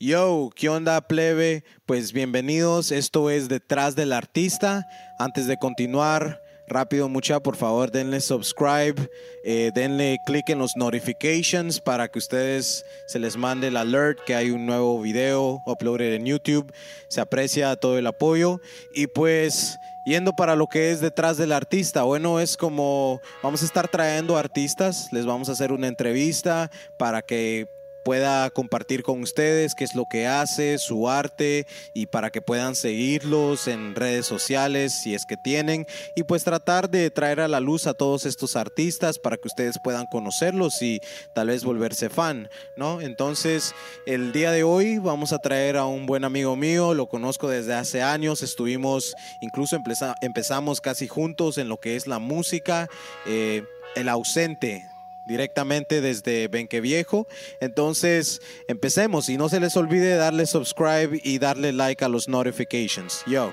Yo, ¿qué onda, plebe? Pues bienvenidos, esto es Detrás del Artista. Antes de continuar, rápido, mucha, por favor, denle subscribe, eh, denle click en los notifications para que ustedes se les mande el alert que hay un nuevo video uploaded en YouTube. Se aprecia todo el apoyo. Y pues, yendo para lo que es detrás del artista, bueno, es como vamos a estar trayendo artistas, les vamos a hacer una entrevista para que pueda compartir con ustedes qué es lo que hace, su arte y para que puedan seguirlos en redes sociales si es que tienen y pues tratar de traer a la luz a todos estos artistas para que ustedes puedan conocerlos y tal vez volverse fan, ¿no? Entonces, el día de hoy vamos a traer a un buen amigo mío, lo conozco desde hace años, estuvimos, incluso empeza- empezamos casi juntos en lo que es la música, eh, el ausente directamente desde Benque Viejo. Entonces, empecemos y no se les olvide darle subscribe y darle like a los notifications. Yo.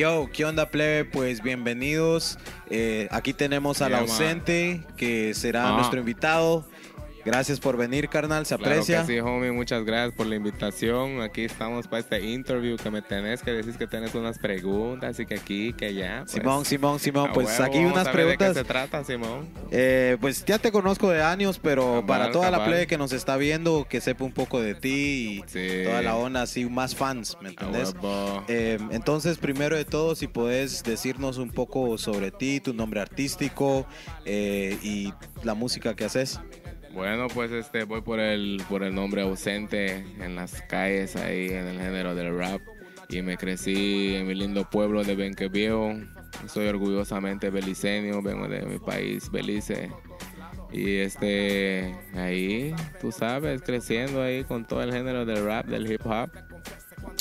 Yo, ¿qué onda, plebe? Pues bienvenidos. Eh, aquí tenemos al ausente, que será Ah. nuestro invitado. Gracias por venir, carnal, se Claro aprecia. que sí, homie. Muchas gracias por la invitación. Aquí estamos para este interview que me tenés que decir que tenés unas preguntas y que aquí, que allá. pues, Simón, Simón, Simón, pues huevo, aquí unas ver ¿De preguntas. qué se trata, Simón? Eh, pues ya te conozco de años, pero Cabal, para toda la plebe que nos está viendo, que sepa un poco de ti y Sí. toda la onda, así más fans, ¿me entendés? Eh, entonces, primero de todo, si puedes decirnos un poco sobre ti, tu nombre artístico eh, y la música que haces. Bueno, pues este voy por el por el nombre ausente en las calles ahí en el género del rap y me crecí en mi lindo pueblo de Benque Viejo. Soy orgullosamente beliceño, vengo de mi país, Belice. Y este ahí, tú sabes, creciendo ahí con todo el género del rap, del hip hop.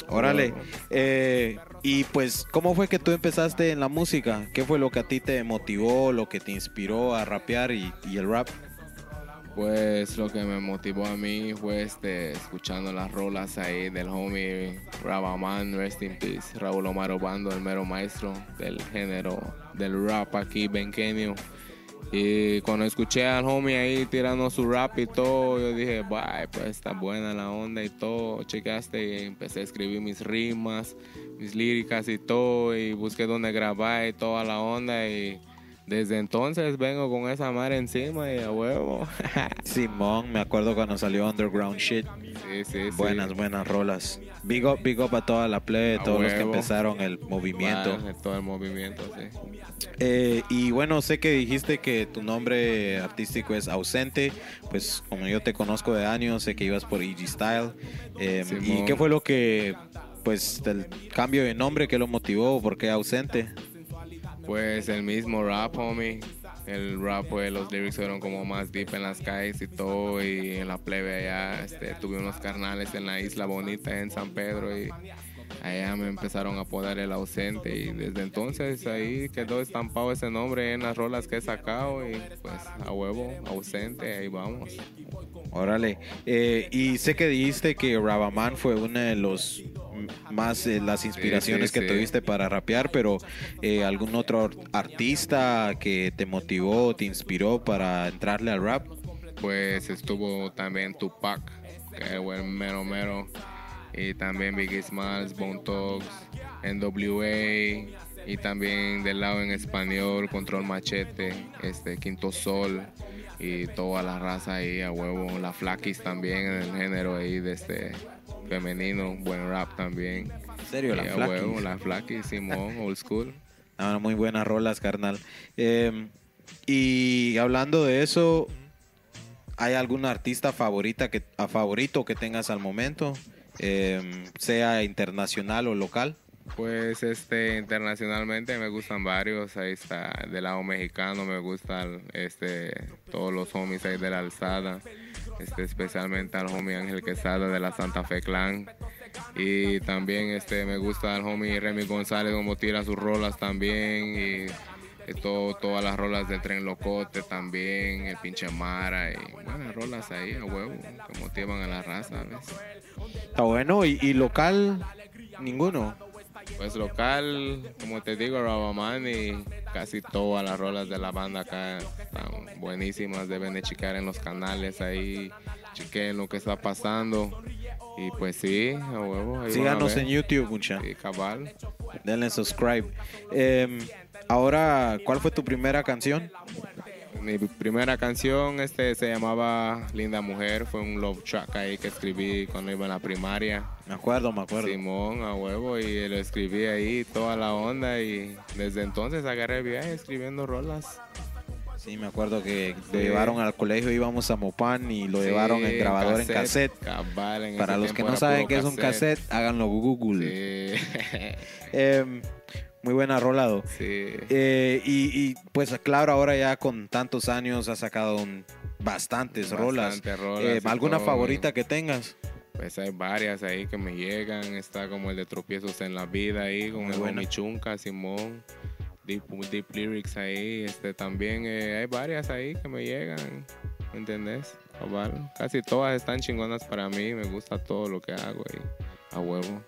Órale. Eh, y pues, ¿cómo fue que tú empezaste en la música? ¿Qué fue lo que a ti te motivó, lo que te inspiró a rapear y, y el rap? Pues lo que me motivó a mí fue este, escuchando las rolas ahí del homie Rabaman, Rest in Peace, Raúl Omar Obando, el mero maestro del género del rap aquí, benqueño. Y cuando escuché al homie ahí tirando su rap y todo, yo dije, bye, pues está buena la onda y todo. Checaste y empecé a escribir mis rimas, mis líricas y todo, y busqué dónde grabar y toda la onda. Y desde entonces vengo con esa madre encima y a huevo. Simón, me acuerdo cuando salió Underground Shit. Sí, sí, sí. Buenas, buenas rolas. Big up, big up a toda la plebe, A todos los que empezaron el movimiento. Vale, todo el movimiento, sí. Eh, y bueno, sé que dijiste que tu nombre artístico es ausente. Pues como yo te conozco de años, sé que ibas por EG Style. Eh, ¿Y qué fue lo que, pues, el cambio de nombre, qué lo motivó? ¿Por qué ausente? Pues el mismo rap, homie. El rap, pues los lyrics fueron como más deep en las calles y todo. Y en la plebe allá, este, tuve unos carnales en la isla bonita en San Pedro y allá me empezaron a apodar el ausente. Y desde entonces ahí quedó estampado ese nombre en las rolas que he sacado. Y pues a huevo, ausente, ahí vamos. Órale. Eh, y sé que dijiste que Rabaman fue una de los más eh, las inspiraciones sí, que sí. tuviste para rapear, pero eh, algún otro ar- artista que te motivó, te inspiró para entrarle al rap. Pues estuvo también Tupac, que fue mero mero. Y también Biggie Smalls, Bone Thugs, NWA. Y también del lado en español, Control Machete, este Quinto Sol. Y toda la raza ahí a huevo. La Flaquis también en el género ahí de este femenino. Buen rap también. En serio, la Y a Flaquis. huevo, la Flaquis, Simón, old school. Ah, muy buenas rolas, carnal. Eh, y hablando de eso, ¿hay algún artista favorita que, a favorito que tengas al momento? Eh, sea internacional o local. Pues este internacionalmente me gustan varios, ahí está del lado mexicano me gustan este todos los homies ahí de la alzada, este especialmente al homie Ángel Quesada de la Santa Fe Clan Y también este me gusta el homie Remy González como tira sus rolas también y, y todo, todas las rolas del Tren Locote también, el pinche Mara y buenas rolas ahí a huevo que motivan a la raza. Está bueno. ¿Y, y local? Ninguno. Pues local, como te digo, Rabaman y casi todas las rolas de la banda acá están buenísimas. Deben de checar en los canales ahí, chequen lo que está pasando. Y pues sí, a huevo. ahí van a Síganos en YouTube, mucha. Sí, cabal. Denle subscribe. Em, ahora, ¿cuál fue tu primera canción? Mi primera canción este se llamaba Linda Mujer, fue un love track ahí que escribí cuando iba en la primaria. Me acuerdo, me acuerdo. Simón, a huevo, y lo escribí ahí, toda la onda, y desde entonces agarré el viaje escribiendo rolas. Sí, me acuerdo que lo llevaron al colegio, íbamos a Mopan y lo Sí, llevaron en grabador en cassette. cabal, en Para los que no saben qué es un cassette, háganlo Google. Sí. Em, muy buena rolado. sí. Eh, y, y, pues claro, ahora ya con tantos años has sacado un- bastantes rolas. Bastante rolas Eh, y ¿Alguna todo. favorita que tengas? Pues hay varias ahí que me llegan. Está como el de tropiezos en la vida ahí, con Muy el homie Chunca, Simón. Deep, deep lyrics ahí. Este, también eh, hay varias ahí que me llegan. ¿Me entendés? Casi todas están chingonas para mí. Me gusta todo lo que hago ahí. A huevo.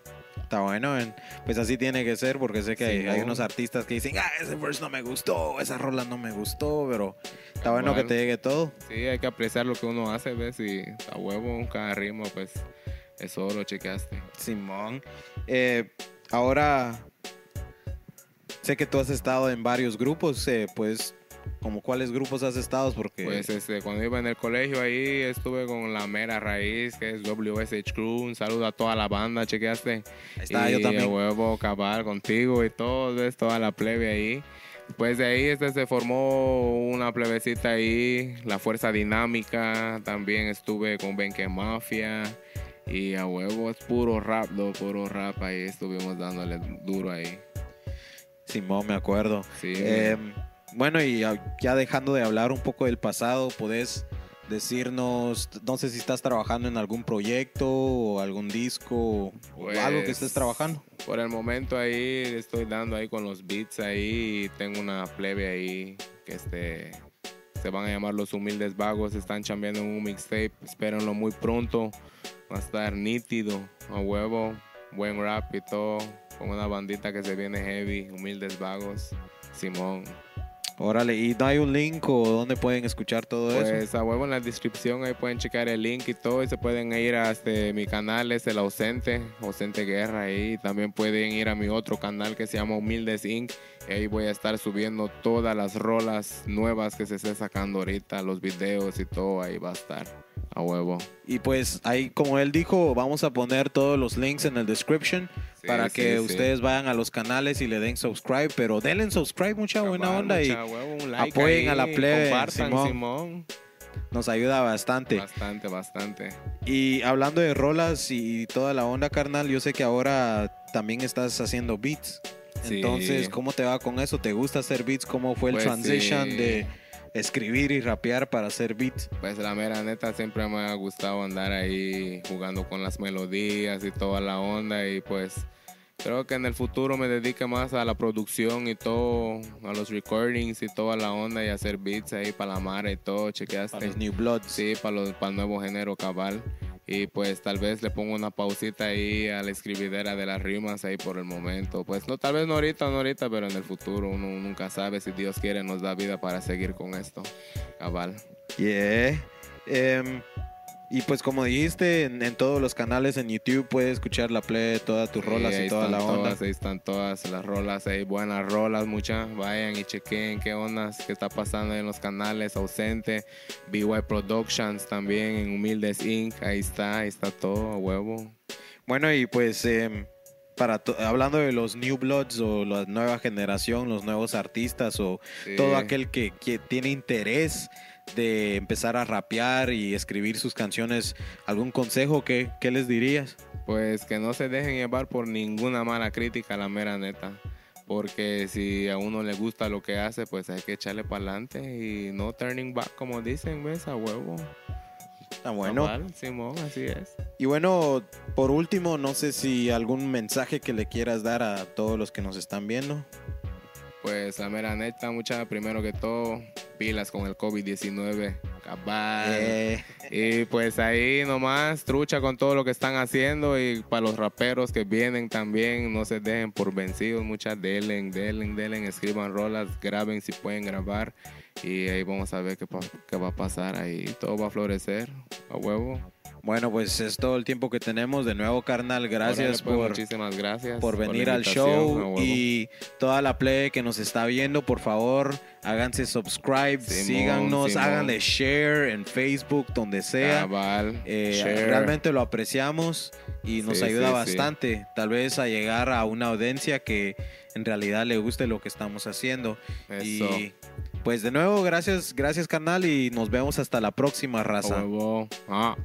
Está bueno, en- pues así tiene que ser, porque sé que hay, unos artistas que dicen, ah, ese verse no me gustó, esa rola no me gustó, pero está bueno que te llegue todo. Sí, hay que apreciar lo que uno hace, ¿ves? Y a huevo, cada ritmo, pues, eso lo chequeaste. Simón. Eh, ahora, sé que tú has estado en varios grupos, eh, pues, como cuáles grupos has estado, porque Pues este, cuando iba en el colegio ahí estuve con la mera raíz, que es WSH Crew. Un saludo a toda la banda, chequeaste. Ahí está, y yo también. a huevo, cabal, contigo y todo, ves toda la plebe ahí. Pues de ahí este, se formó una plebecita ahí, la Fuerza Dinámica. También estuve con Benque Mafia. Y a huevo, es puro rap, lo puro rap. Ahí estuvimos dándole duro ahí. Simón, me acuerdo. Sí. Eh, bueno, y ya dejando de hablar un poco del pasado, ¿podés decirnos, no sé si estás trabajando en algún proyecto o algún disco o Pues, algo que estés trabajando? Por el momento ahí estoy dando ahí con los beats ahí y tengo una plebe ahí que este se van a llamar Los Humildes Vagos, están chambeando en un mixtape, espérenlo muy pronto, va a estar nítido, a huevo, buen rap y todo, con una bandita que se viene heavy, Humildes Vagos, Simón. Órale, ¿y no hay un link o dónde pueden escuchar todo eso? Pues a huevo en la descripción ahí pueden checar el link y todo y se pueden ir a este, mi canal, es el Ausente, Ausente Guerra ahí. También pueden ir a mi otro canal que se llama Humildes Inc. Y ahí voy a estar subiendo todas las rolas nuevas que se esté sacando ahorita, los videos y todo ahí va a estar a huevo. Y pues ahí, como él dijo, vamos a poner todos los links en el description Sí, para sí, que sí. ustedes vayan a los canales y le den subscribe, pero denle subscribe, mucha buena Cabal, onda y mucha huevo, un like apoyen ahí, a la plebe, Compartan, Simón. Simón. nos ayuda bastante. Bastante, bastante. Y hablando de rolas y toda la onda, carnal, yo sé que ahora también estás haciendo beats. Entonces, ¿cómo te va con eso? ¿Te gusta hacer beats? ¿Cómo fue el Pues transition de escribir y rapear para hacer beats? Pues la mera neta siempre me ha gustado andar ahí jugando con las melodías y toda la onda y pues creo que en el futuro me dedique más a la producción y todo, a los recordings y toda la onda y hacer beats ahí para la mar y todo, chequeaste. Para los New Bloods. Sí, para, los, para el nuevo género cabal. Y pues tal vez le pongo una pausita ahí a la escribidera de las rimas ahí por el momento. Pues no, tal vez no ahorita, no ahorita, pero en el futuro uno nunca sabe si Dios quiere nos da vida para seguir con esto. Cabal. Yeah. Em, y pues como dijiste, en, en todos los canales en YouTube puedes escuchar la play, todas tus rolas y toda la onda. Todas, ahí están todas las rolas, ahí buenas rolas, muchas. Vayan y chequen qué ondas, qué está pasando en los canales, ausente. BY Productions también, en Humildes Inc. Ahí está, ahí está todo, a huevo. Bueno, y pues em, para hablando de los New Bloods o la nueva generación, los nuevos artistas o Sí. todo aquel que, que tiene interés de empezar a rapear y escribir sus canciones, ¿algún consejo que, les dirías? Pues que no se dejen llevar por ninguna mala crítica, la mera neta. Porque si a uno le gusta lo que hace, pues hay que echarle para adelante y no turning back, como dicen, ¿ves? A huevo. Está bueno. Cabal, Simón, así es. Y bueno, por último, no sé si algún mensaje que le quieras dar a todos los que nos están viendo. Pues la mera neta, mucha, primero que todo, pilas con el COVID-19, cabal. Eh, Y pues ahí nomás, trucha con todo lo que están haciendo y para los raperos que vienen también, no se dejen por vencidos, muchas delen, delen, delen, escriban rolas, graben si pueden grabar y ahí vamos a ver qué, qué va a pasar ahí, todo va a florecer, a huevo. Bueno, pues es todo el tiempo que tenemos. De nuevo, carnal, gracias Órale, pues, por, muchísimas gracias por venir al invitación, a show y toda la play que nos está viendo, por favor, háganse subscribe, Simón, síganos, Simón. háganle share en Facebook, donde sea. Cabal, Eh, realmente lo apreciamos y nos Sí, ayuda sí, bastante, tal vez a llegar a una audiencia que en realidad le guste lo que estamos haciendo. Eso. Y pues de nuevo, gracias, gracias carnal y nos vemos hasta la próxima raza. huevo. Ah.